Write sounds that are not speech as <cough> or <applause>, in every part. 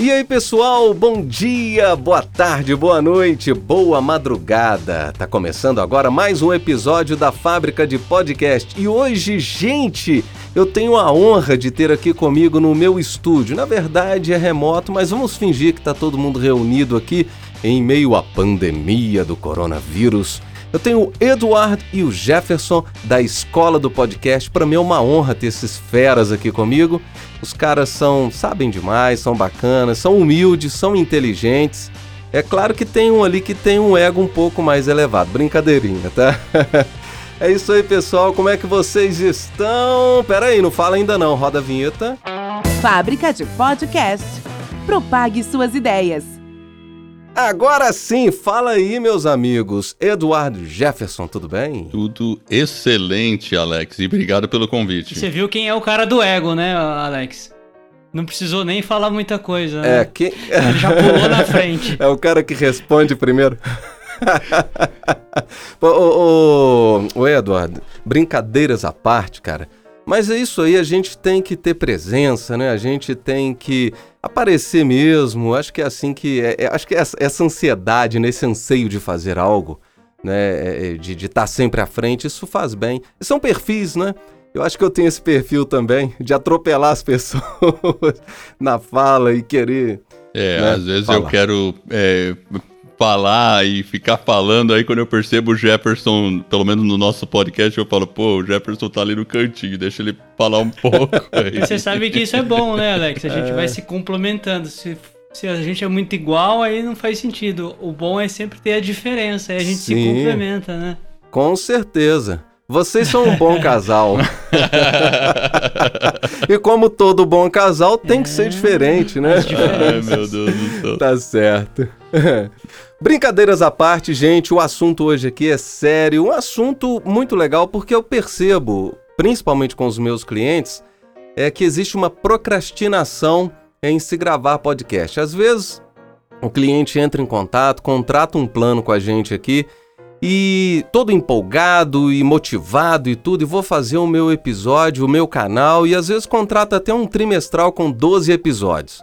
E aí, pessoal, bom dia, boa tarde, boa noite, boa madrugada. Tá começando agora mais um episódio da Fábrica de Podcast. E hoje, gente, eu tenho a honra de ter aqui comigo no meu estúdio. Na verdade, é remoto, mas vamos fingir que tá todo mundo reunido aqui em meio à pandemia do coronavírus. Eu tenho o Eduardo e o Jefferson da Escola do Podcast. Para mim é uma honra ter esses feras aqui comigo. Os caras são, sabem demais, são bacanas, são humildes, são inteligentes. É claro que tem um ali que tem um ego um pouco mais elevado. Brincadeirinha, tá? <laughs> é isso aí, pessoal. Como é que vocês estão? Pera aí, não fala ainda não. Roda a vinheta. Fábrica de Podcast. Propague suas ideias. Agora sim, fala aí, meus amigos. Eduardo Jefferson, tudo bem? Tudo excelente, Alex, e obrigado pelo convite. Você viu quem é o cara do ego, né, Alex? Não precisou nem falar muita coisa. Né? É, quem... Ele já pulou na frente. <laughs> É o cara que responde primeiro. <laughs> ô, ô, ô, Eduardo, brincadeiras à parte, cara. Mas é isso aí, a gente tem que ter presença, né? A gente tem que aparecer mesmo. Acho que é assim que. É, é, acho que essa, essa ansiedade, nesse anseio de fazer algo, né? É, é, de estar tá sempre à frente, isso faz bem. E são perfis, né? Eu acho que eu tenho esse perfil também, de atropelar as <laughs> pessoas na fala e querer. É, né, às vezes falar. eu quero é, falar e ficar falando, aí quando eu percebo o Jefferson, pelo menos no nosso podcast, eu falo, pô, o Jefferson tá ali no cantinho, deixa ele falar um pouco. <laughs> Aí. Você sabe que isso é bom, né, Alex? A gente é... vai se complementando. Se, se a gente é muito igual, aí não faz sentido. O bom é sempre ter a diferença, aí a gente Sim, se complementa, né? Com certeza. Vocês são um bom casal. <laughs> e como todo bom casal, tem que ser diferente, né? Ai, meu Deus do céu. Tá certo. <laughs> Brincadeiras à parte, gente, o assunto hoje aqui é sério, um assunto muito legal porque eu percebo, principalmente com os meus clientes, é que existe uma procrastinação em se gravar podcast. Às vezes, o cliente entra em contato, contrata um plano com a gente aqui e todo empolgado e motivado e tudo, e vou fazer o meu episódio, o meu canal, e às vezes contrata até um trimestral com 12 episódios.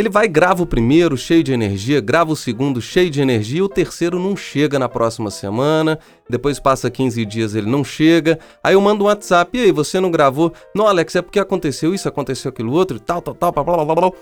Ele vai, grava o primeiro cheio de energia, grava o segundo cheio de energia, o terceiro não chega na próxima semana, depois passa 15 dias ele não chega, aí eu mando um WhatsApp, e aí, você não gravou? Não, Alex, é porque aconteceu isso, aconteceu aquilo outro, tal, tal, tal, blá, blá, blá, blá.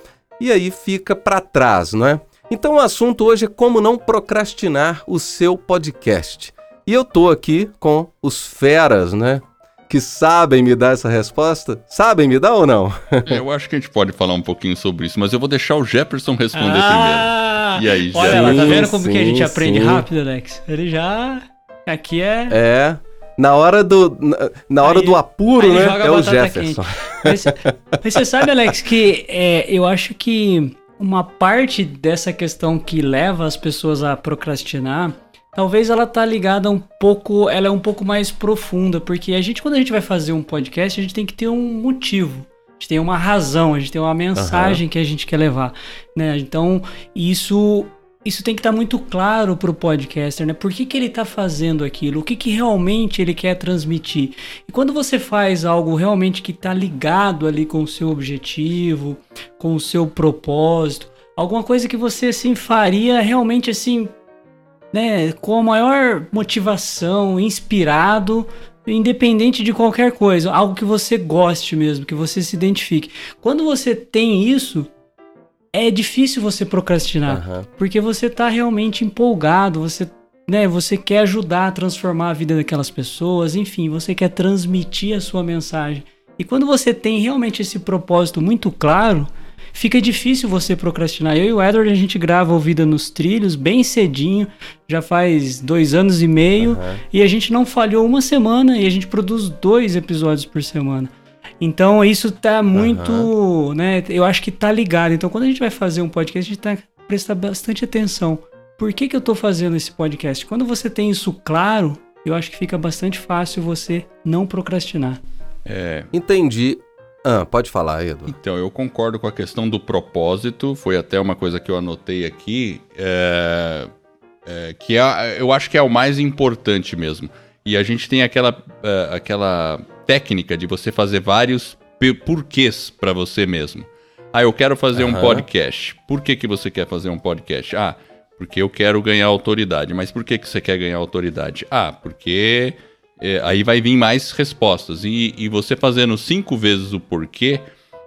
E aí fica para trás, não é? Então o assunto hoje é como não procrastinar o seu podcast. E eu tô aqui com os feras, né? Que sabem me dar essa resposta? Sabem me dar ou não? É, eu acho que a gente pode falar um pouquinho sobre isso, mas eu vou deixar o Jefferson responder ah, primeiro. E aí, Olha lá, tá vendo como sim, que a gente aprende sim. rápido, Alex? Ele já. Aqui é. É. Na hora do, na, na hora do apuro, né? É o Jefferson. Mas, mas, você sabe, Alex, que é, eu acho que uma parte dessa questão que leva as pessoas a procrastinar, talvez ela tá ligada um pouco, ela é um pouco mais profunda, porque a gente quando a gente vai fazer um podcast, a gente tem que ter um motivo. A gente tem uma razão, a gente tem uma mensagem uhum. que a gente quer levar, né? Então, isso isso tem que estar tá muito claro para o podcaster, né? Por que, que ele está fazendo aquilo? O que, que realmente ele quer transmitir? E quando você faz algo realmente que está ligado ali com o seu objetivo, com o seu propósito, alguma coisa que você assim faria realmente assim, né? Com a maior motivação, inspirado, independente de qualquer coisa, algo que você goste mesmo, que você se identifique. Quando você tem isso é difícil você procrastinar, uhum. porque você tá realmente empolgado, você, né, você quer ajudar a transformar a vida daquelas pessoas, enfim, você quer transmitir a sua mensagem. E quando você tem realmente esse propósito muito claro, fica difícil você procrastinar. Eu e o Edward, a gente grava o Vida nos Trilhos bem cedinho, já faz dois anos e meio, uhum. e a gente não falhou uma semana e a gente produz dois episódios por semana. Então isso tá muito, uhum. né? Eu acho que tá ligado. Então quando a gente vai fazer um podcast, a gente tá prestar bastante atenção. Por que, que eu tô fazendo esse podcast? Quando você tem isso claro, eu acho que fica bastante fácil você não procrastinar. É. Entendi. Ah, pode falar, Edu. Então, eu concordo com a questão do propósito, foi até uma coisa que eu anotei aqui, é, é, que é, eu acho que é o mais importante mesmo. E a gente tem aquela, é, aquela técnica de você fazer vários porquês para você mesmo. Ah, eu quero fazer uhum. um podcast. Por que, que você quer fazer um podcast? Ah, porque eu quero ganhar autoridade. Mas por que, que você quer ganhar autoridade? Ah, porque é, aí vai vir mais respostas. E, e você fazendo cinco vezes o porquê,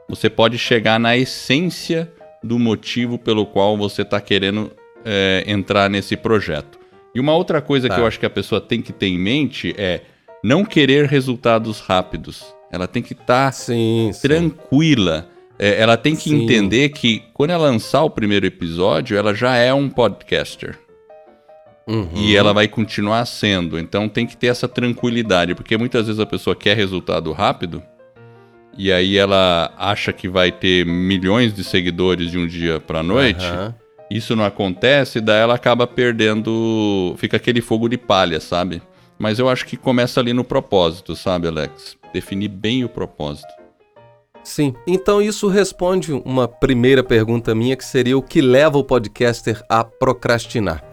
você pode chegar na essência do motivo pelo qual você está querendo é, entrar nesse projeto. E uma outra coisa tá. que eu acho que a pessoa tem que ter em mente é não querer resultados rápidos. Ela tem que estar tá tranquila. É, ela tem que sim. entender que quando ela lançar o primeiro episódio, ela já é um podcaster. Uhum. E ela vai continuar sendo. Então tem que ter essa tranquilidade, porque muitas vezes a pessoa quer resultado rápido e aí ela acha que vai ter milhões de seguidores de um dia para noite. Uhum. Isso não acontece, daí ela acaba perdendo, fica aquele fogo de palha, sabe? Mas eu acho que começa ali no propósito, sabe, Alex? Definir bem o propósito. Sim, então isso responde uma primeira pergunta minha que seria o que leva o podcaster a procrastinar.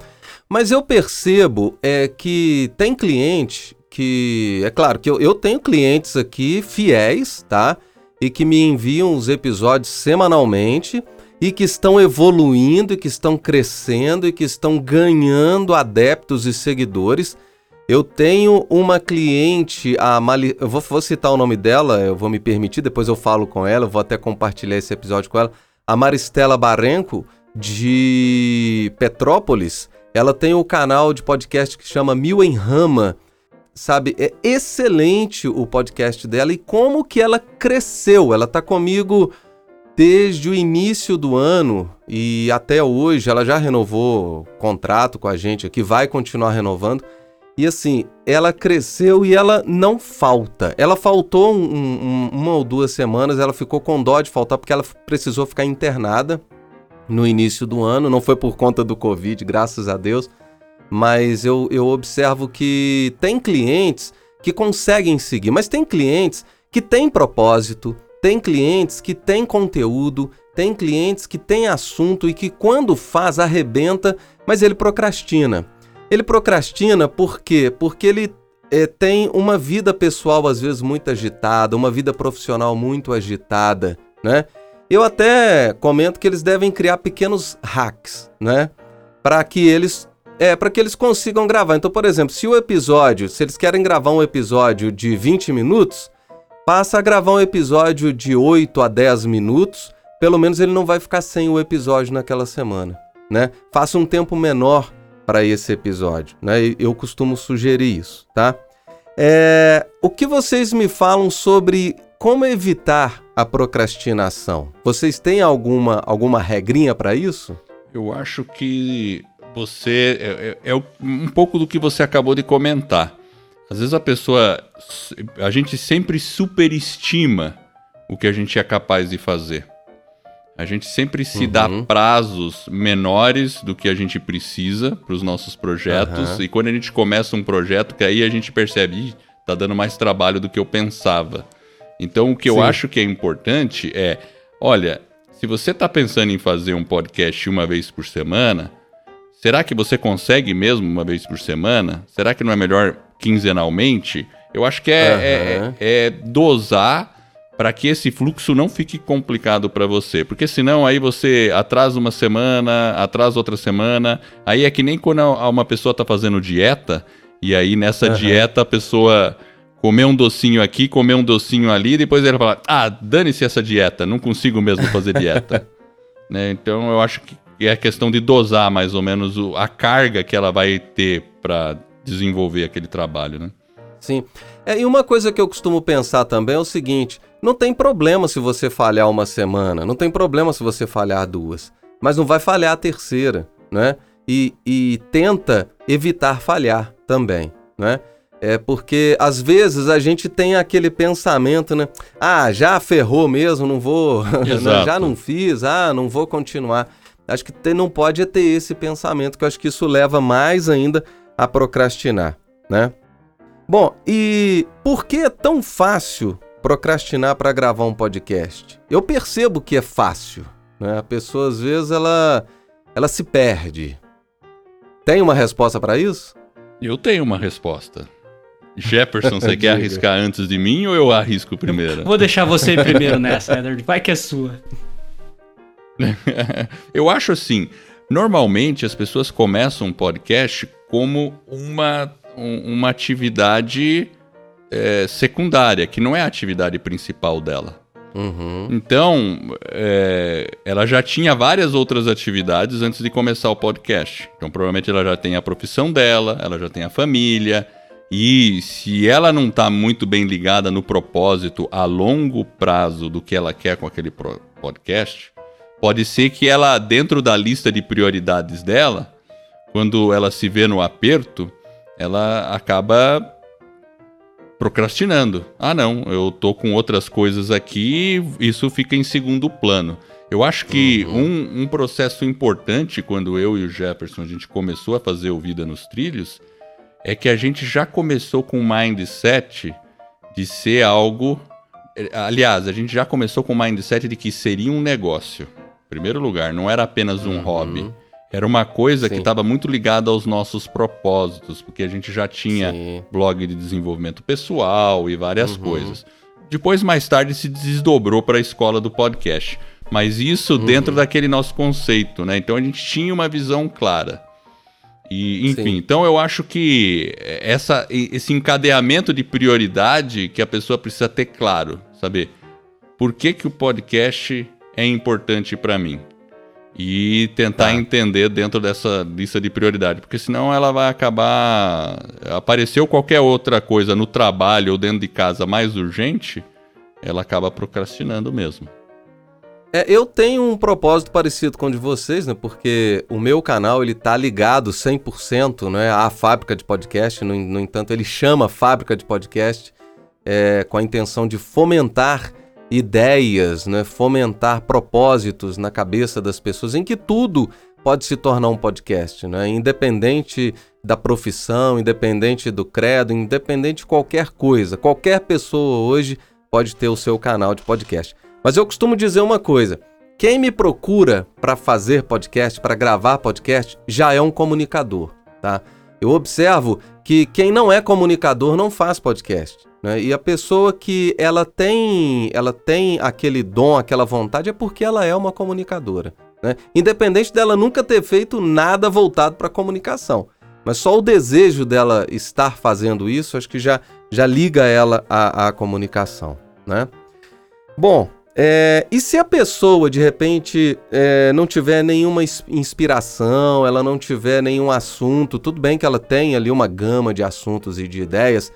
Mas eu percebo é que tem cliente que. É claro que eu, eu tenho clientes aqui fiéis, tá? E que me enviam os episódios semanalmente e que estão evoluindo e que estão crescendo e que estão ganhando adeptos e seguidores. Eu tenho uma cliente, a Mali... eu vou, vou, citar o nome dela, eu vou me permitir, depois eu falo com ela, eu vou até compartilhar esse episódio com ela. A Maristela Barenco, de Petrópolis. Ela tem um canal de podcast que chama Mil em Rama. Sabe, é excelente o podcast dela e como que ela cresceu. Ela tá comigo desde o início do ano e até hoje. Ela já renovou contrato com a gente aqui, vai continuar renovando. E assim, ela cresceu e ela não falta. Ela faltou um, um, uma ou duas semanas, ela ficou com dó de faltar porque ela precisou ficar internada no início do ano. Não foi por conta do Covid, graças a Deus. Mas eu, eu observo que tem clientes que conseguem seguir, mas tem clientes que têm propósito, tem clientes que têm conteúdo, tem clientes que têm assunto e que quando faz arrebenta, mas ele procrastina. Ele procrastina por quê? Porque ele é, tem uma vida pessoal às vezes muito agitada, uma vida profissional muito agitada, né? Eu até comento que eles devem criar pequenos hacks, né? Para que eles é, para que eles consigam gravar. Então, por exemplo, se o episódio, se eles querem gravar um episódio de 20 minutos, passa a gravar um episódio de 8 a 10 minutos, pelo menos ele não vai ficar sem o episódio naquela semana, né? Faça um tempo menor para esse episódio, né? Eu costumo sugerir isso, tá? É, o que vocês me falam sobre como evitar a procrastinação? Vocês têm alguma, alguma regrinha para isso? Eu acho que você. É, é, é, um pouco do que você acabou de comentar. Às vezes a pessoa. A gente sempre superestima o que a gente é capaz de fazer. A gente sempre se uhum. dá prazos menores do que a gente precisa para os nossos projetos. Uhum. E quando a gente começa um projeto, que aí a gente percebe, está dando mais trabalho do que eu pensava. Então, o que Sim. eu acho que é importante é: olha, se você está pensando em fazer um podcast uma vez por semana, será que você consegue mesmo uma vez por semana? Será que não é melhor quinzenalmente? Eu acho que é, uhum. é, é dosar para que esse fluxo não fique complicado para você, porque senão aí você atrasa uma semana, atrasa outra semana, aí é que nem quando uma pessoa está fazendo dieta e aí nessa uhum. dieta a pessoa comer um docinho aqui, comer um docinho ali, depois ele fala: ah, dane-se essa dieta, não consigo mesmo fazer dieta. <laughs> né? Então eu acho que é questão de dosar mais ou menos o, a carga que ela vai ter para desenvolver aquele trabalho, né? Sim. É, e uma coisa que eu costumo pensar também é o seguinte: não tem problema se você falhar uma semana, não tem problema se você falhar duas, mas não vai falhar a terceira, né? E, e tenta evitar falhar também, né? É porque às vezes a gente tem aquele pensamento, né? Ah, já ferrou mesmo, não vou, <laughs> né? já não fiz, ah, não vou continuar. Acho que tem, não pode ter esse pensamento, que eu acho que isso leva mais ainda a procrastinar, né? Bom, e por que é tão fácil procrastinar para gravar um podcast? Eu percebo que é fácil, né? A pessoa às vezes ela ela se perde. Tem uma resposta para isso? Eu tenho uma resposta. Jefferson, você <laughs> quer arriscar antes de mim ou eu arrisco primeiro? Vou deixar você ir primeiro <laughs> nessa, Edward. Vai que é sua. <laughs> eu acho assim, normalmente as pessoas começam um podcast como uma, uma atividade é, secundária, que não é a atividade principal dela. Uhum. Então, é, ela já tinha várias outras atividades antes de começar o podcast. Então, provavelmente ela já tem a profissão dela, ela já tem a família. E se ela não está muito bem ligada no propósito a longo prazo do que ela quer com aquele podcast, pode ser que ela, dentro da lista de prioridades dela, quando ela se vê no aperto, ela acaba procrastinando. Ah, não, eu tô com outras coisas aqui, isso fica em segundo plano. Eu acho que uhum. um, um, processo importante quando eu e o Jefferson a gente começou a fazer o Vida nos Trilhos é que a gente já começou com o mindset de ser algo. Aliás, a gente já começou com o mindset de que seria um negócio. Em primeiro lugar, não era apenas um uhum. hobby. Era uma coisa Sim. que estava muito ligada aos nossos propósitos, porque a gente já tinha Sim. blog de desenvolvimento pessoal e várias uhum. coisas. Depois, mais tarde, se desdobrou para a escola do podcast. Mas isso uhum. dentro daquele nosso conceito, né? Então a gente tinha uma visão clara. E, enfim, Sim. então eu acho que essa, esse encadeamento de prioridade que a pessoa precisa ter claro, saber por que, que o podcast é importante para mim e tentar tá. entender dentro dessa lista de prioridade, porque senão ela vai acabar apareceu qualquer outra coisa no trabalho ou dentro de casa mais urgente, ela acaba procrastinando mesmo. É, eu tenho um propósito parecido com o de vocês, né? Porque o meu canal ele tá ligado 100% né, à fábrica de podcast. No, no entanto, ele chama Fábrica de Podcast é, com a intenção de fomentar ideias, né, fomentar propósitos na cabeça das pessoas, em que tudo pode se tornar um podcast, né? independente da profissão, independente do credo, independente de qualquer coisa. Qualquer pessoa hoje pode ter o seu canal de podcast. Mas eu costumo dizer uma coisa: quem me procura para fazer podcast, para gravar podcast, já é um comunicador, tá? Eu observo que quem não é comunicador não faz podcast. Né? E a pessoa que ela tem, ela tem aquele dom, aquela vontade, é porque ela é uma comunicadora. Né? Independente dela nunca ter feito nada voltado para comunicação. Mas só o desejo dela estar fazendo isso, acho que já, já liga ela à, à comunicação. Né? Bom, é, e se a pessoa de repente é, não tiver nenhuma inspiração, ela não tiver nenhum assunto, tudo bem que ela tem ali uma gama de assuntos e de ideias,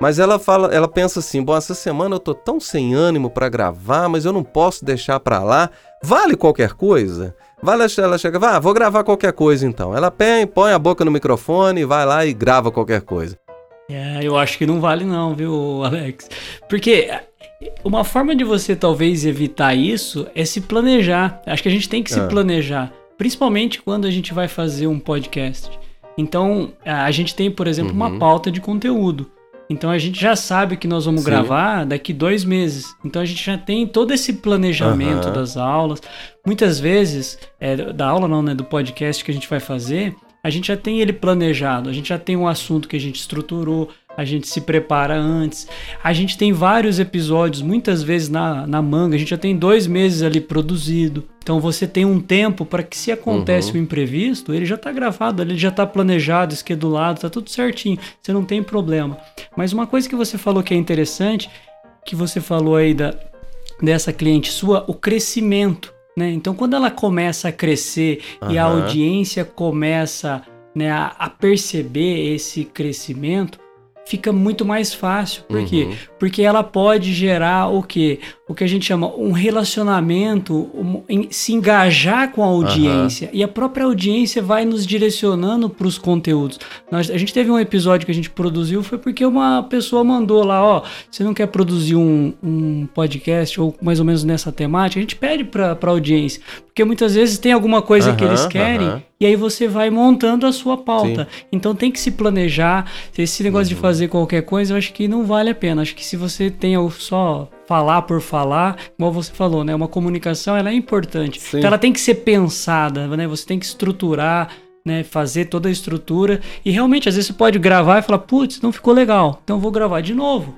mas ela fala, ela pensa assim: bom, essa semana eu tô tão sem ânimo para gravar, mas eu não posso deixar para lá. Vale qualquer coisa? Vale ela chega, vá, vou gravar qualquer coisa então. Ela põe, põe a boca no microfone, vai lá e grava qualquer coisa. É, eu acho que não vale não, viu, Alex? Porque uma forma de você talvez evitar isso é se planejar. Acho que a gente tem que se é. planejar, principalmente quando a gente vai fazer um podcast. Então, a gente tem, por exemplo, uhum. uma pauta de conteúdo. Então a gente já sabe que nós vamos Sim. gravar daqui dois meses. Então a gente já tem todo esse planejamento uhum. das aulas. Muitas vezes, é, da aula não, né? Do podcast que a gente vai fazer, a gente já tem ele planejado, a gente já tem um assunto que a gente estruturou, a gente se prepara antes. A gente tem vários episódios, muitas vezes na, na manga, a gente já tem dois meses ali produzido. Então você tem um tempo para que se acontece uhum. o imprevisto, ele já está gravado, ele já está planejado, esquedulado, está tudo certinho, você não tem problema. Mas uma coisa que você falou que é interessante, que você falou aí da, dessa cliente sua, o crescimento. Né? Então quando ela começa a crescer uhum. e a audiência começa né, a, a perceber esse crescimento, fica muito mais fácil. Por uhum. quê? Porque ela pode gerar o quê? O que a gente chama um relacionamento, um, em, se engajar com a audiência. Uhum. E a própria audiência vai nos direcionando para os conteúdos. Nós, a gente teve um episódio que a gente produziu, foi porque uma pessoa mandou lá, ó, você não quer produzir um, um podcast ou mais ou menos nessa temática? A gente pede para a audiência. Porque muitas vezes tem alguma coisa uhum, que eles querem uhum. e aí você vai montando a sua pauta. Sim. Então tem que se planejar. Esse negócio de fazer qualquer coisa, eu acho que não vale a pena. Acho que se você tem só falar por falar, como você falou, né? Uma comunicação ela é importante. Sim. Então ela tem que ser pensada, né? Você tem que estruturar, né? Fazer toda a estrutura. E realmente, às vezes você pode gravar e falar, putz, não ficou legal, então vou gravar de novo.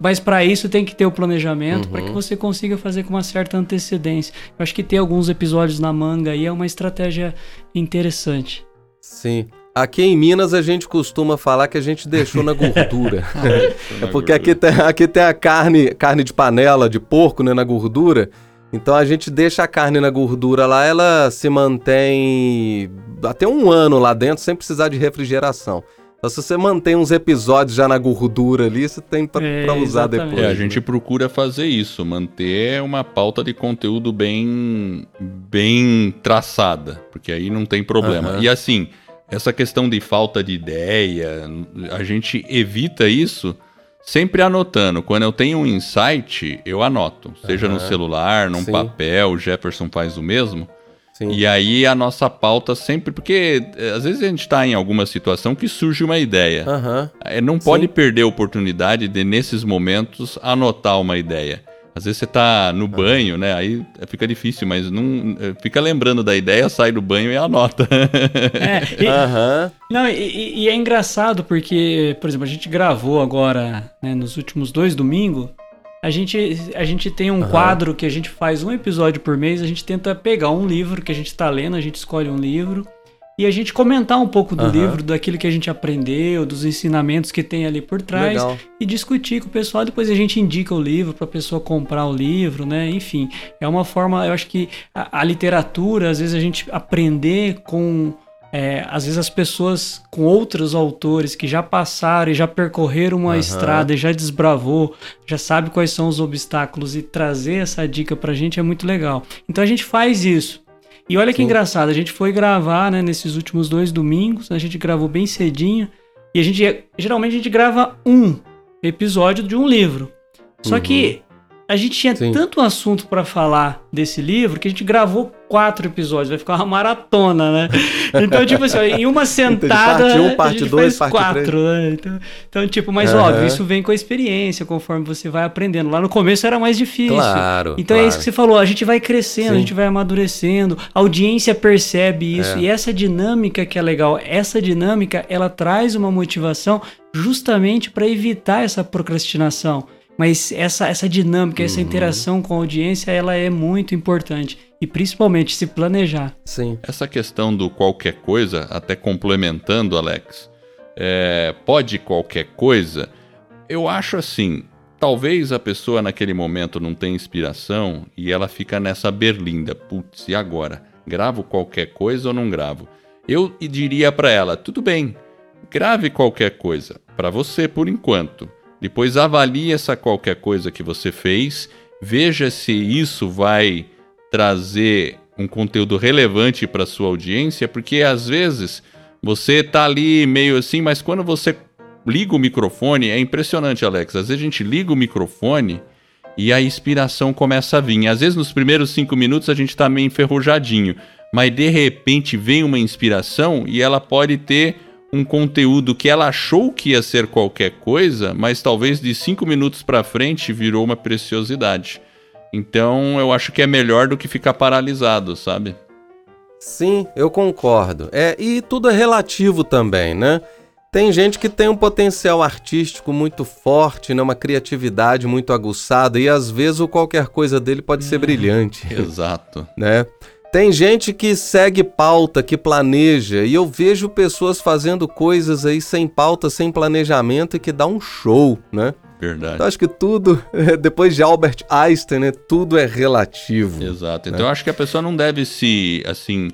Mas para isso tem que ter o planejamento uhum. para que você consiga fazer com uma certa antecedência. Eu acho que ter alguns episódios na manga aí é uma estratégia interessante. Sim. Aqui em Minas a gente costuma falar que a gente deixou na gordura. <laughs> é porque aqui tem, aqui tem a carne, carne de panela, de porco, né, na gordura. Então a gente deixa a carne na gordura lá, ela se mantém até um ano lá dentro sem precisar de refrigeração. Então, se você mantém uns episódios já na gordura ali, você tem para é, usar depois. É, a gente né? procura fazer isso, manter uma pauta de conteúdo bem, bem traçada, porque aí não tem problema. Uhum. E assim, essa questão de falta de ideia, a gente evita isso sempre anotando. Quando eu tenho um insight, eu anoto. Seja uhum. no celular, num Sim. papel, o Jefferson faz o mesmo. Sim. E aí a nossa pauta sempre. Porque eh, às vezes a gente está em alguma situação que surge uma ideia. Uhum. Não pode Sim. perder a oportunidade de, nesses momentos, anotar uma ideia. Às vezes você tá no banho, né? Aí fica difícil, mas não eh, fica lembrando da ideia, sai do banho e anota. é, e, uhum. Não, e, e, é engraçado porque, por exemplo, a gente gravou agora, né, nos últimos dois domingos. A gente, a gente tem um uhum. quadro que a gente faz um episódio por mês, a gente tenta pegar um livro que a gente está lendo, a gente escolhe um livro e a gente comentar um pouco do uhum. livro, daquilo que a gente aprendeu, dos ensinamentos que tem ali por trás Legal. e discutir com o pessoal. Depois a gente indica o livro para a pessoa comprar o livro, né? Enfim, é uma forma, eu acho que a, a literatura, às vezes a gente aprender com é, às vezes as pessoas com outros autores que já passaram e já percorreram uma uhum. estrada e já desbravou, já sabe quais são os obstáculos e trazer essa dica pra gente é muito legal. Então a gente faz isso. E olha que Sim. engraçado, a gente foi gravar, né, nesses últimos dois domingos, a gente gravou bem cedinho, e a gente, geralmente a gente grava um episódio de um livro. Só uhum. que a gente tinha Sim. tanto assunto para falar desse livro que a gente gravou quatro episódios, vai ficar uma maratona, né? <laughs> Então, tipo assim, em uma sentada. parte 1, um, parte 2, parte quatro, né? então, então, tipo, mas uhum. óbvio, isso vem com a experiência, conforme você vai aprendendo. Lá no começo era mais difícil. Claro. Então claro. é isso que você falou, a gente vai crescendo, Sim. a gente vai amadurecendo, a audiência percebe isso, é. e essa dinâmica que é legal, essa dinâmica, ela traz uma motivação justamente para evitar essa procrastinação. Mas essa, essa dinâmica, uhum. essa interação com a audiência, ela é muito importante. E principalmente se planejar. Sim. Essa questão do qualquer coisa, até complementando, Alex, é, pode qualquer coisa, eu acho assim. Talvez a pessoa naquele momento não tenha inspiração e ela fica nessa berlinda. Putz, e agora? Gravo qualquer coisa ou não gravo? Eu diria para ela: tudo bem, grave qualquer coisa, para você por enquanto. Depois avalie essa qualquer coisa que você fez, veja se isso vai trazer um conteúdo relevante para sua audiência, porque às vezes você tá ali meio assim, mas quando você liga o microfone, é impressionante, Alex. Às vezes a gente liga o microfone e a inspiração começa a vir. Às vezes nos primeiros cinco minutos a gente tá meio enferrujadinho, mas de repente vem uma inspiração e ela pode ter um conteúdo que ela achou que ia ser qualquer coisa, mas talvez de cinco minutos para frente virou uma preciosidade. Então eu acho que é melhor do que ficar paralisado, sabe? Sim, eu concordo. É, e tudo é relativo também, né? Tem gente que tem um potencial artístico muito forte, né? uma criatividade muito aguçada, e às vezes o qualquer coisa dele pode ser brilhante. <laughs> Exato. né? Tem gente que segue pauta, que planeja, e eu vejo pessoas fazendo coisas aí sem pauta, sem planejamento e que dá um show, né? Verdade. Então acho que tudo, <laughs> depois de Albert Einstein, né, tudo é relativo. Exato. Então né? eu acho que a pessoa não deve se, assim,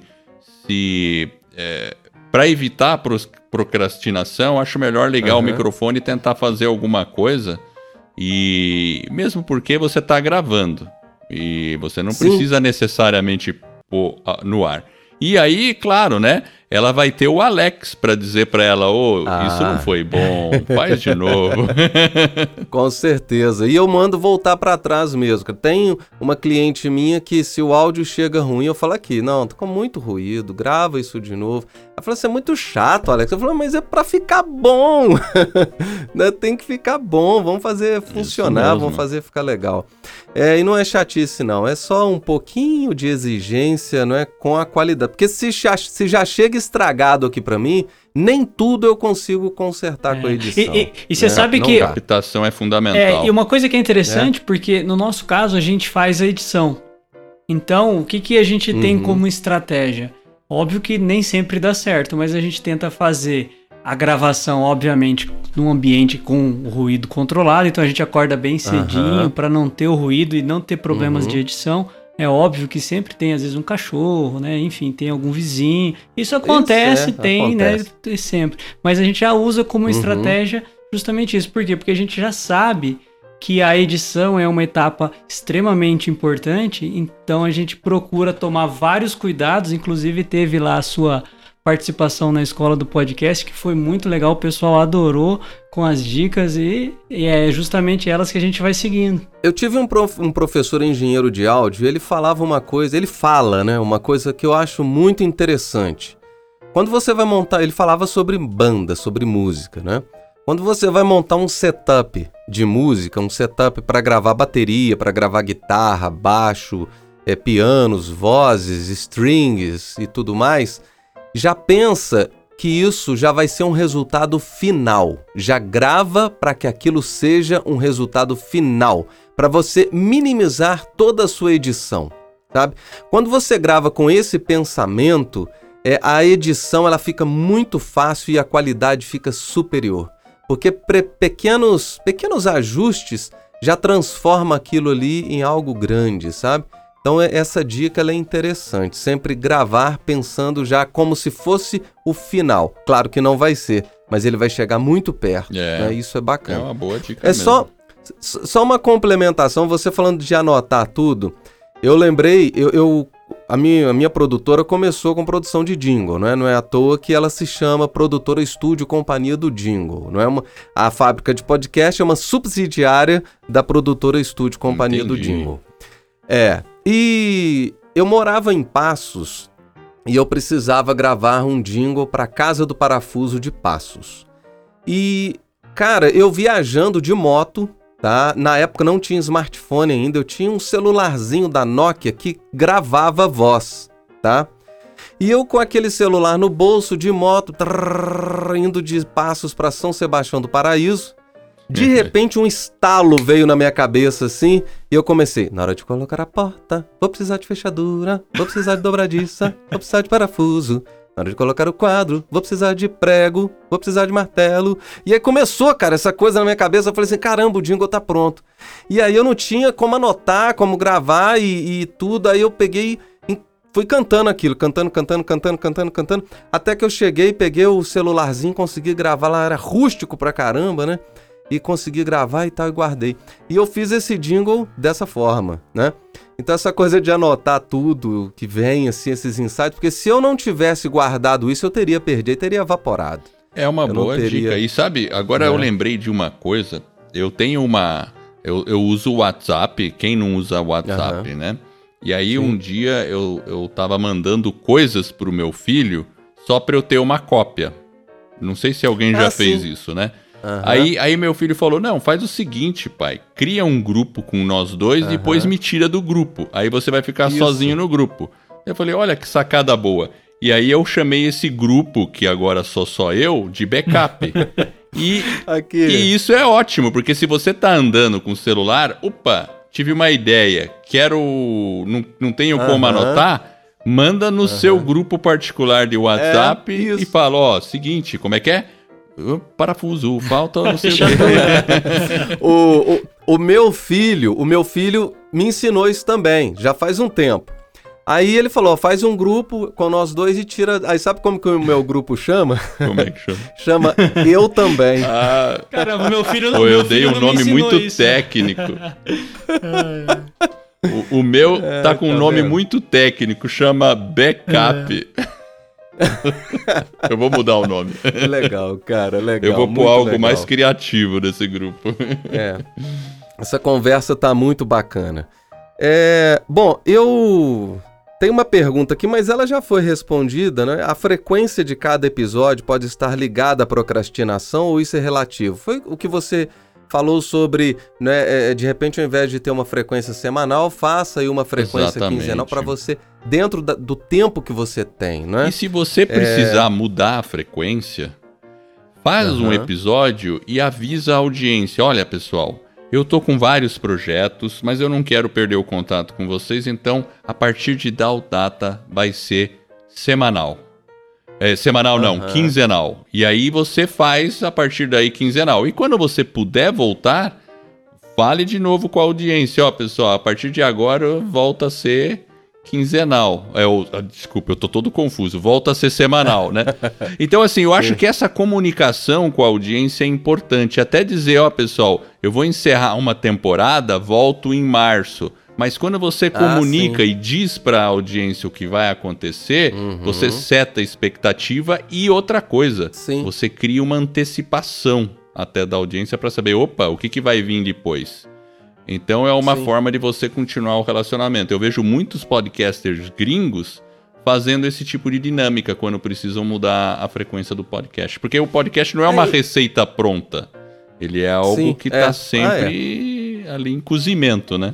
se... É, para evitar procrastinação, acho melhor ligar uhum. o microfone e tentar fazer alguma coisa E mesmo porque você está gravando. E você não Sim. precisa necessariamente no ar. E aí, claro, né? Ela vai ter o Alex para dizer para ela: Ô, oh, ah. isso não foi bom, faz de novo. <laughs> Com certeza. E eu mando voltar para trás mesmo. Tem uma cliente minha que, se o áudio chega ruim, eu falo aqui: não, tá com muito ruído, grava isso de novo. Ela falou: você é muito chato, Alex. Eu falei: mas é para ficar bom. <laughs> né? Tem que ficar bom, vamos fazer funcionar, vamos fazer ficar legal. É, e não é chatice, não. É só um pouquinho de exigência, não é? Com a qualidade. Porque se já, se já chega estragado aqui para mim, nem tudo eu consigo consertar é. com a edição. E, você né? sabe não que. A captação é fundamental. É, e uma coisa que é interessante, é. porque no nosso caso a gente faz a edição. Então, o que, que a gente uhum. tem como estratégia? Óbvio que nem sempre dá certo, mas a gente tenta fazer a gravação, obviamente, num ambiente com o ruído controlado, então a gente acorda bem cedinho uhum. para não ter o ruído e não ter problemas uhum. de edição. É óbvio que sempre tem, às vezes, um cachorro, né? Enfim, tem algum vizinho. Isso acontece, isso é, tem, né? acontece. né? Sempre. Mas a gente já usa como uhum. estratégia justamente isso. Por quê? Porque a gente já sabe que a edição é uma etapa extremamente importante, então a gente procura tomar vários cuidados, inclusive teve lá a sua participação na escola do podcast, que foi muito legal, o pessoal adorou com as dicas e, e é justamente elas que a gente vai seguindo. Eu tive um, prof, um professor engenheiro de áudio, ele falava uma coisa, ele fala, né, uma coisa que eu acho muito interessante. Quando você vai montar, ele falava sobre banda, sobre música, né? Quando você vai montar um setup de música, um setup para gravar bateria, para gravar guitarra, baixo, é, pianos, vozes, strings e tudo mais, já pensa que isso já vai ser um resultado final. Já grava para que aquilo seja um resultado final, para você minimizar toda a sua edição, sabe? Quando você grava com esse pensamento, é, a edição ela fica muito fácil e a qualidade fica superior, porque pequenos pequenos ajustes já transforma aquilo ali em algo grande, sabe? Então é, essa dica é interessante, sempre gravar pensando já como se fosse o final. Claro que não vai ser, mas ele vai chegar muito perto. É, né? Isso é bacana. É uma boa dica. É mesmo. só só uma complementação. Você falando de anotar tudo, eu lembrei, eu, eu a minha, a minha produtora começou com produção de jingle, não é? Não é à toa que ela se chama Produtora Estúdio Companhia do Jingle, não é? Uma, a fábrica de podcast é uma subsidiária da Produtora Estúdio Companhia Entendi. do Jingle. É, e eu morava em Passos e eu precisava gravar um jingle para Casa do Parafuso de Passos. E, cara, eu viajando de moto, tá? Na época não tinha smartphone ainda, eu tinha um celularzinho da Nokia que gravava voz, tá? E eu com aquele celular no bolso de moto, trrr, indo de Passos para São Sebastião do Paraíso, de repente, um estalo veio na minha cabeça assim, e eu comecei: na hora de colocar a porta, vou precisar de fechadura, vou precisar de dobradiça, vou precisar de parafuso. Na hora de colocar o quadro, vou precisar de prego, vou precisar de martelo. E aí começou, cara, essa coisa na minha cabeça. Eu falei assim: caramba, o jingle tá pronto. E aí eu não tinha como anotar, como gravar e, e tudo. Aí eu peguei fui cantando aquilo, cantando, cantando, cantando, cantando, cantando, até que eu cheguei, peguei o celularzinho, consegui gravar lá, era rústico pra caramba, né? E consegui gravar e tal e guardei. E eu fiz esse jingle dessa forma, né? Então essa coisa de anotar tudo que vem, assim, esses insights, porque se eu não tivesse guardado isso, eu teria perdido, teria evaporado. É uma eu boa teria... dica. E sabe, agora é. eu lembrei de uma coisa. Eu tenho uma. Eu, eu uso o WhatsApp, quem não usa o WhatsApp, uhum. né? E aí Sim. um dia eu, eu tava mandando coisas pro meu filho só para eu ter uma cópia. Não sei se alguém já ah, fez isso, né? Uhum. Aí, aí meu filho falou: Não, faz o seguinte, pai. Cria um grupo com nós dois uhum. e depois me tira do grupo. Aí você vai ficar Isso. sozinho no grupo. Eu falei: Olha que sacada boa. E aí eu chamei esse grupo, que agora sou só eu, de backup. <laughs> e, e isso é ótimo, porque se você tá andando com o celular, opa, tive uma ideia, quero. Não, não tenho uhum. como anotar. Manda no seu grupo particular de WhatsApp é, e fala: Ó, seguinte, como é que é? Parafuso, falta não sei o <laughs> o, o, o meu filho, o meu filho me ensinou isso também, já faz um tempo. Aí ele falou, faz um grupo com nós dois e tira. Aí sabe como que o meu grupo chama? Como é que chama? <laughs> chama Eu Também. Ah, Caramba, meu filho não pô, eu dei filho um nome muito isso. técnico. <laughs> O, o meu É, tá com um tá nome vendo? muito técnico, chama Backup. Eu vou mudar o nome. Legal, cara, legal. eu vou pôr algo legal. mais criativo nesse grupo. É. Essa conversa tá muito bacana. É, bom, eu tenho uma pergunta aqui, mas ela já foi respondida, né? A frequência de cada episódio pode estar ligada à procrastinação ou isso é relativo? Foi o que você falou sobre, né? é, de repente, ao invés de ter uma frequência semanal, faça aí uma frequência Exatamente. quinzenal para você, dentro da- do tempo que você tem, né? E se você precisar mudar a frequência, faz um Aham. episódio e avisa a audiência. Olha, pessoal, eu tô com vários projetos, mas eu não quero perder o contato com vocês, então a partir de tal data vai ser semanal. É, semanal não, Aham. quinzenal. E aí você faz a partir daí quinzenal. E quando você puder voltar, fale de novo com a audiência. Ó, pessoal, a partir de agora volta a ser quinzenal. É, o, ah, desculpa, eu tô todo confuso. Volta a ser semanal, né? <laughs> Então, assim, eu acho que essa comunicação com a audiência é importante. Até dizer, ó, pessoal, eu vou encerrar uma temporada, volto em março. Mas quando você Ah, comunica sim. e diz para a audiência o que vai acontecer, Uhum. você seta a expectativa e outra coisa, Sim. você cria uma antecipação até da audiência para saber, opa, o que, que vai vir depois. Então é uma Sim. forma de você continuar o relacionamento. Eu vejo muitos podcasters gringos fazendo esse tipo de dinâmica quando precisam mudar a frequência do podcast. Porque o podcast não é uma É, e- receita pronta. Ele é algo Sim, que é. está sempre ali em cozimento, né?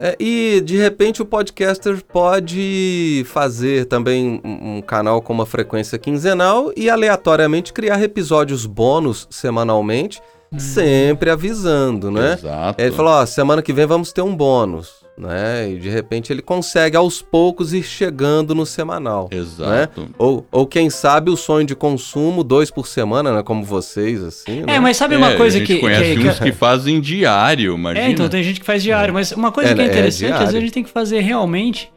É, e de repente o podcaster pode fazer também um, um canal com uma frequência quinzenal e aleatoriamente criar episódios bônus semanalmente, sempre avisando, né? Exato. Ele falou, ó, semana que vem vamos ter um bônus, né? E de repente ele consegue aos poucos ir chegando no semanal. Exato. Ou, ou quem sabe o sonho de consumo, dois por semana, né? Como vocês, assim, né? É, mas sabe uma É, coisa a gente que. conhece que- que- uns que fazem diário, imagina. É, então tem gente que faz diário, mas uma coisa É, que é é interessante, às vezes a gente tem que fazer realmente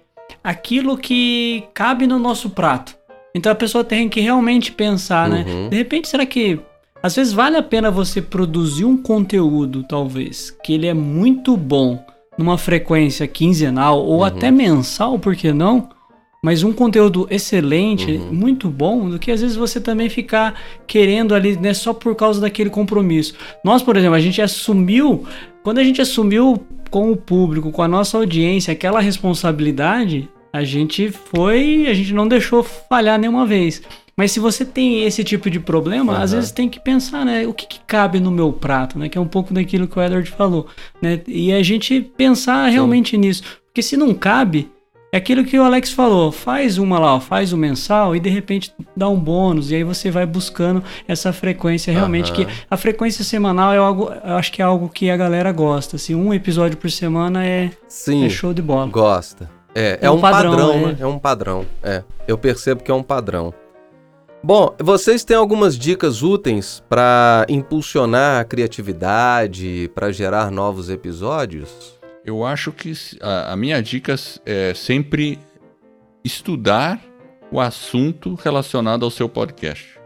aquilo que cabe no nosso prato. Então a pessoa tem que realmente pensar, né? Uhum. De repente, será que às vezes vale a pena você produzir um conteúdo, talvez, que ele é muito bom numa frequência quinzenal ou Uhum. até mensal, por que não? Mas um conteúdo excelente, Uhum. muito bom, do que às vezes você também ficar querendo ali, né, só por causa daquele compromisso. Nós, por exemplo, a gente assumiu, quando a gente assumiu com o público, com a nossa audiência, aquela responsabilidade, a gente foi, a gente não deixou falhar nenhuma vez. Mas se você tem esse tipo de problema, às Aham. vezes tem que pensar, né? O que, que cabe no meu prato, né? Que é um pouco daquilo que o Edward falou, né? E a gente pensar realmente nisso. Porque se não cabe, é aquilo que o Alex falou. Faz uma lá, ó, faz o mensal e de repente dá um bônus. E aí você vai buscando essa frequência realmente. Aham. Que a frequência semanal é algo, eu acho que é algo que a galera gosta. Assim, um episódio por semana é, Sim. é show de bola. Gosta. É, é, É um um padrão, padrão, né? é. É um padrão. É, eu percebo que é um padrão. Bom, vocês têm algumas dicas úteis para impulsionar a criatividade, para gerar novos episódios? Eu acho que a, a minha dica é sempre estudar o assunto relacionado ao seu podcast.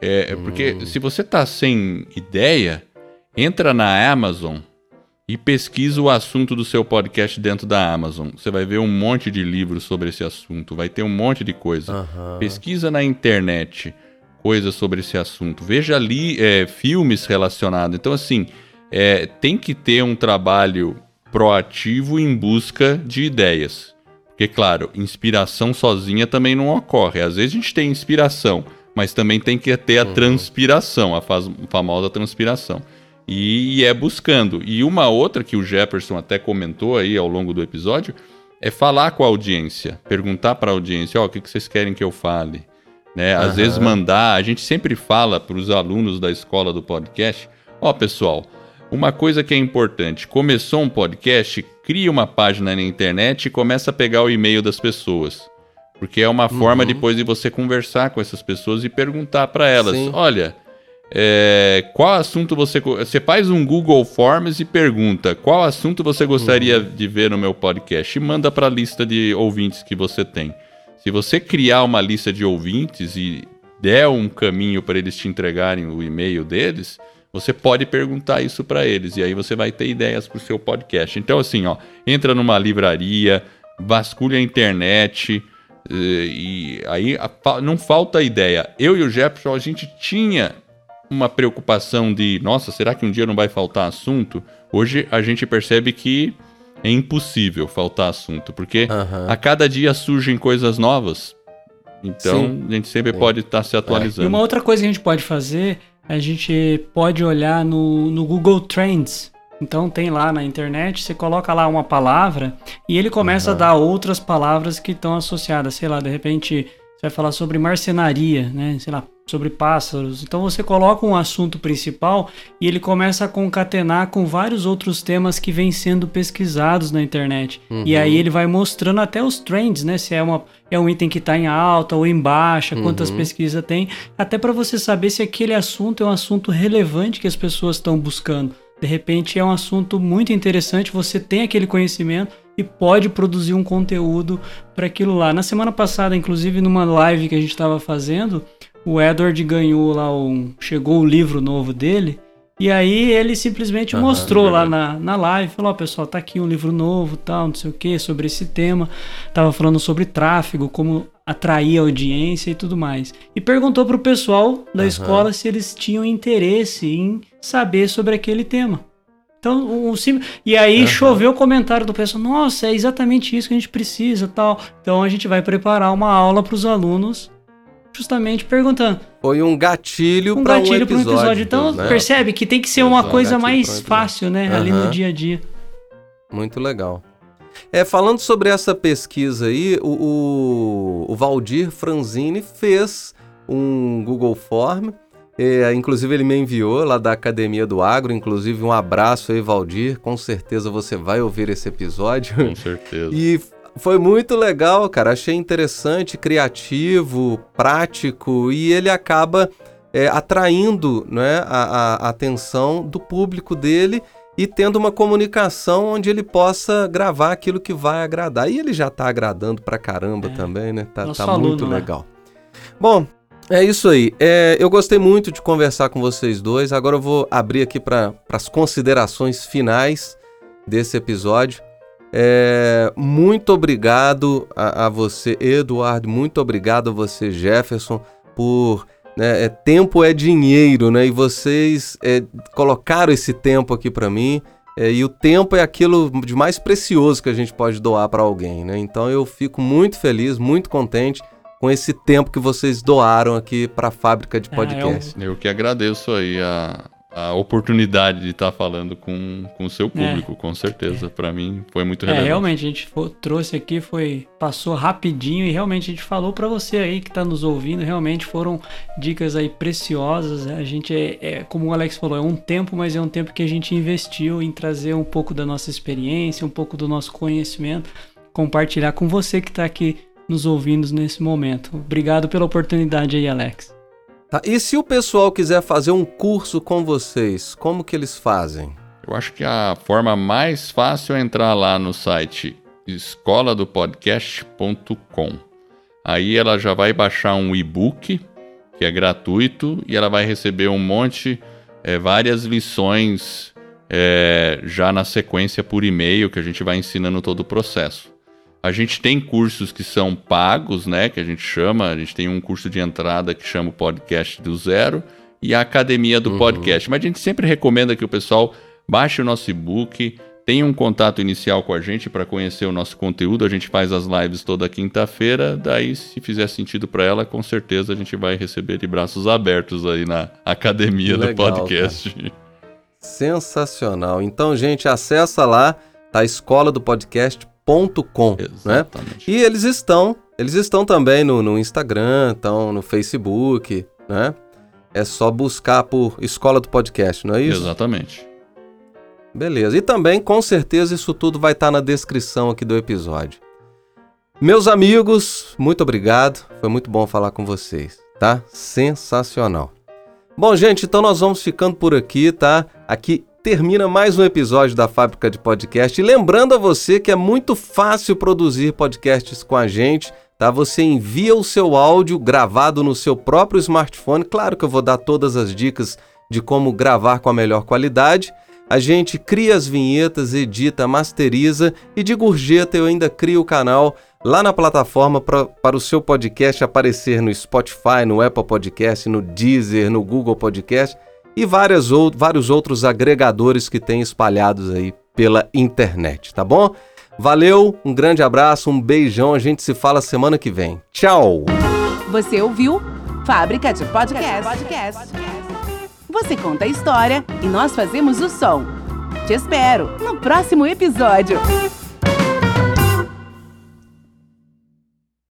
É, é porque Hum. se você tá sem ideia, entra na Amazon e pesquisa o assunto do seu podcast dentro da Amazon. Você vai ver um monte de livros sobre esse assunto, vai ter um monte de coisa. Aham. Pesquisa na internet coisas sobre esse assunto. Veja ali é, filmes relacionados. Então, assim, é, tem que ter um trabalho proativo em busca de ideias. Porque, claro, inspiração sozinha também não ocorre. Às vezes a gente tem inspiração, mas também tem que ter a transpiração, a famosa transpiração. E, e é buscando. E uma outra que o Jefferson até comentou aí ao longo do episódio é falar com a audiência, perguntar para a audiência, ó, o que, que vocês querem que eu fale? Né? Às Aham. vezes mandar, a gente sempre fala para os alunos da escola do podcast, ó pessoal, uma coisa que é importante, começou um podcast, cria uma página na internet e começa a pegar o e-mail das pessoas. Porque é uma forma Uhum. depois de você conversar com essas pessoas e perguntar para elas, Sim. olha, é, qual assunto você. Você faz um Google Forms e pergunta qual assunto você gostaria uhum. de ver no meu podcast e manda para a lista de ouvintes que você tem. Se você criar uma lista de ouvintes e der um caminho para eles te entregarem o e-mail deles, você pode perguntar isso para eles e aí você vai ter ideias para o seu podcast. Então, assim, ó, entra numa livraria, vasculha a internet eh, e aí não falta ideia. Eu e o Jefferson, a gente tinha uma preocupação de, nossa, será que um dia não vai faltar assunto? Hoje a gente percebe que é impossível faltar assunto, porque uhum. a cada dia surgem coisas novas. Então Sim. a gente sempre Sim. pode estar tá se atualizando. E uma outra coisa que a gente pode fazer, a gente pode olhar no, no Google Trends. Então tem lá na internet, você coloca lá uma palavra e ele começa uhum. a dar outras palavras que estão associadas. Sei lá, de repente você vai falar sobre marcenaria, né? Sei lá, sobre pássaros. Então você coloca um assunto principal e ele começa a concatenar com vários outros temas que vêm sendo pesquisados na internet. Uhum. E aí ele vai mostrando até os trends, né? Se é, uma, é um item que está em alta ou em baixa, quantas uhum. pesquisas tem, até para você saber se aquele assunto é um assunto relevante que as pessoas estão buscando. De repente é um assunto muito interessante, você tem aquele conhecimento e pode produzir um conteúdo para aquilo lá. Na semana passada, inclusive, numa live que a gente estava fazendo, o Edward ganhou lá um. Chegou o livro novo dele. E aí ele simplesmente uhum, mostrou lá na, na live, falou, ó, oh, pessoal, tá aqui um livro novo, tal, não sei o que, sobre esse tema. Tava falando sobre tráfego, como atrair audiência e tudo mais. E perguntou pro pessoal da uhum. escola se eles tinham interesse em saber sobre aquele tema. Então, o sim... E aí uhum. choveu o comentário do pessoal, nossa, é exatamente isso que a gente precisa, tal. Então a gente vai preparar uma aula para os alunos, justamente perguntando. Foi um gatilho um para um episódio. Um episódio. Então né? percebe que tem que ser uma coisa mais fácil, né, uhum. ali no dia a dia. Muito legal. É, falando sobre essa pesquisa aí, o, o, o Valdir Franzini fez um Google Form é, inclusive ele me enviou lá da Academia do Agro, inclusive um abraço aí, Valdir. Com certeza você vai ouvir esse episódio. Com certeza. E foi muito legal, cara. Achei interessante, criativo, prático e ele acaba é, atraindo né, a, a, atenção do público dele e tendo uma comunicação onde ele possa gravar aquilo que vai agradar. E ele já está agradando pra caramba é. também, né? Tá, tá muito né? legal. Bom, é isso aí. É, eu gostei muito de conversar com vocês dois. Agora eu vou abrir aqui para as considerações finais desse episódio. É, muito obrigado a, a, você, Eduardo. Muito obrigado a você, Jefferson, por. Né, é, tempo é dinheiro, né? E vocês é, colocaram esse tempo aqui para mim. É, e o tempo é aquilo de mais precioso que a gente pode doar para alguém, né? Então eu fico muito feliz, muito contente com esse tempo que vocês doaram aqui para a fábrica de podcast. É, eu... eu... que agradeço aí a, a oportunidade de estar tá falando com, com o seu público, é. com certeza. É. Para mim foi muito é, relevante. É, realmente, a gente foi, trouxe aqui, foi passou rapidinho e realmente a gente falou para você aí que está nos ouvindo, realmente foram dicas aí preciosas. A gente é, é, como o Alex falou, é um tempo, mas é um tempo que a gente investiu em trazer um pouco da nossa experiência, um pouco do nosso conhecimento, compartilhar com você que está aqui nos ouvindo nesse momento. Obrigado pela oportunidade aí, Alex. Tá, e se o pessoal quiser fazer um curso com vocês, como que eles fazem? Eu acho que a forma mais fácil é entrar lá no site escoladopodcast.com. Aí ela já vai baixar um e-book que é gratuito e ela vai receber um monte, é, várias lições é, já na sequência por e-mail que a gente vai ensinando todo o processo. A gente tem cursos que são pagos, né? Que a gente chama. A gente tem um curso de entrada que chama o podcast do zero e a academia do uhum. podcast. Mas a gente sempre recomenda que o pessoal baixe o nosso e-book, tenha um contato inicial com a gente para conhecer o nosso conteúdo. A gente faz as lives toda quinta-feira. Daí, se fizer sentido para ela, com certeza a gente vai receber de braços abertos aí na academia Legal, do podcast. Cara. Sensacional. Então, gente, acessa lá, tá? Escola do podcast com, né? E eles estão, eles estão também no, no Instagram, estão no Facebook, né? É só buscar por Escola do Podcast, não é isso? Exatamente. Beleza. E também, com certeza, isso tudo vai estar tá na descrição aqui do episódio. Meus amigos, muito obrigado. Foi muito bom falar com vocês, tá? Sensacional. Bom, gente, então nós vamos ficando por aqui, tá? Aqui termina mais um episódio da Fábrica de Podcast. E lembrando a você que é muito fácil produzir podcasts com a gente, tá? Você envia o seu áudio gravado no seu próprio smartphone. Claro que eu vou dar todas as dicas de como gravar com a melhor qualidade. A gente cria as vinhetas, edita, masteriza e de gorjeta eu ainda crio o canal lá na plataforma pra, para o seu podcast aparecer no Spotify, no Apple Podcast, no Deezer, no Google Podcast e várias ou, vários outros agregadores que tem espalhados aí pela internet, tá bom? Valeu, um grande abraço, um beijão, a gente se fala semana que vem. Tchau! Você ouviu Fábrica de Podcast. Você conta a história e nós fazemos o som. Te espero no próximo episódio.